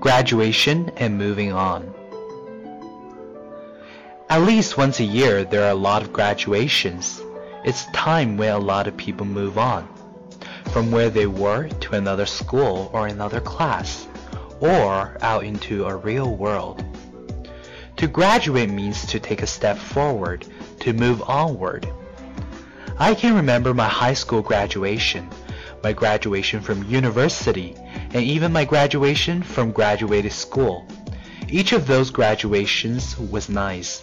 Graduation and moving on. At least once a year, there are a lot of graduations. It's time when a lot of people move on from where they were to another school or another class or out into a real world. To graduate means to take a step forward, to move onward. I can remember my high school graduation, my graduation from university, and even my graduation from graduated school. Each of those graduations was nice.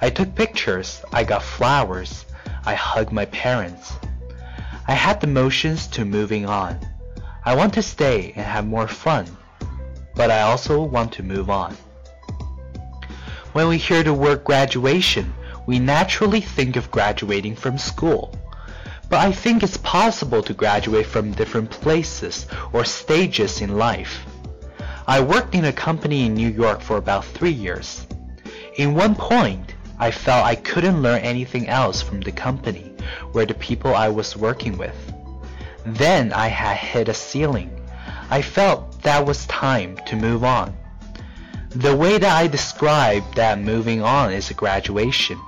I took pictures, I got flowers, I hugged my parents. I had the motions to moving on. I want to stay and have more fun, but I also want to move on. When we hear the word graduation, we naturally think of graduating from school. But I think it's possible to graduate from different places or stages in life. I worked in a company in New York for about three years. In one point, I felt I couldn't learn anything else from the company or the people I was working with. Then I had hit a ceiling. I felt that was time to move on. The way that I describe that moving on is a graduation.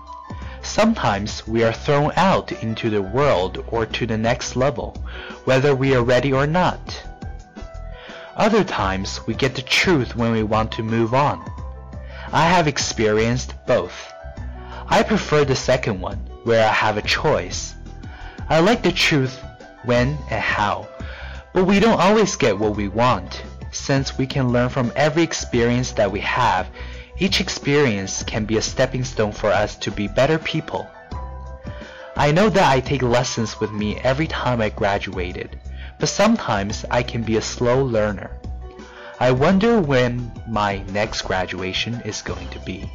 Sometimes we are thrown out into the world or to the next level, whether we are ready or not. Other times we get the truth when we want to move on. I have experienced both. I prefer the second one, where I have a choice. I like the truth when and how, but we don't always get what we want, since we can learn from every experience that we have each experience can be a stepping stone for us to be better people. I know that I take lessons with me every time I graduated, but sometimes I can be a slow learner. I wonder when my next graduation is going to be.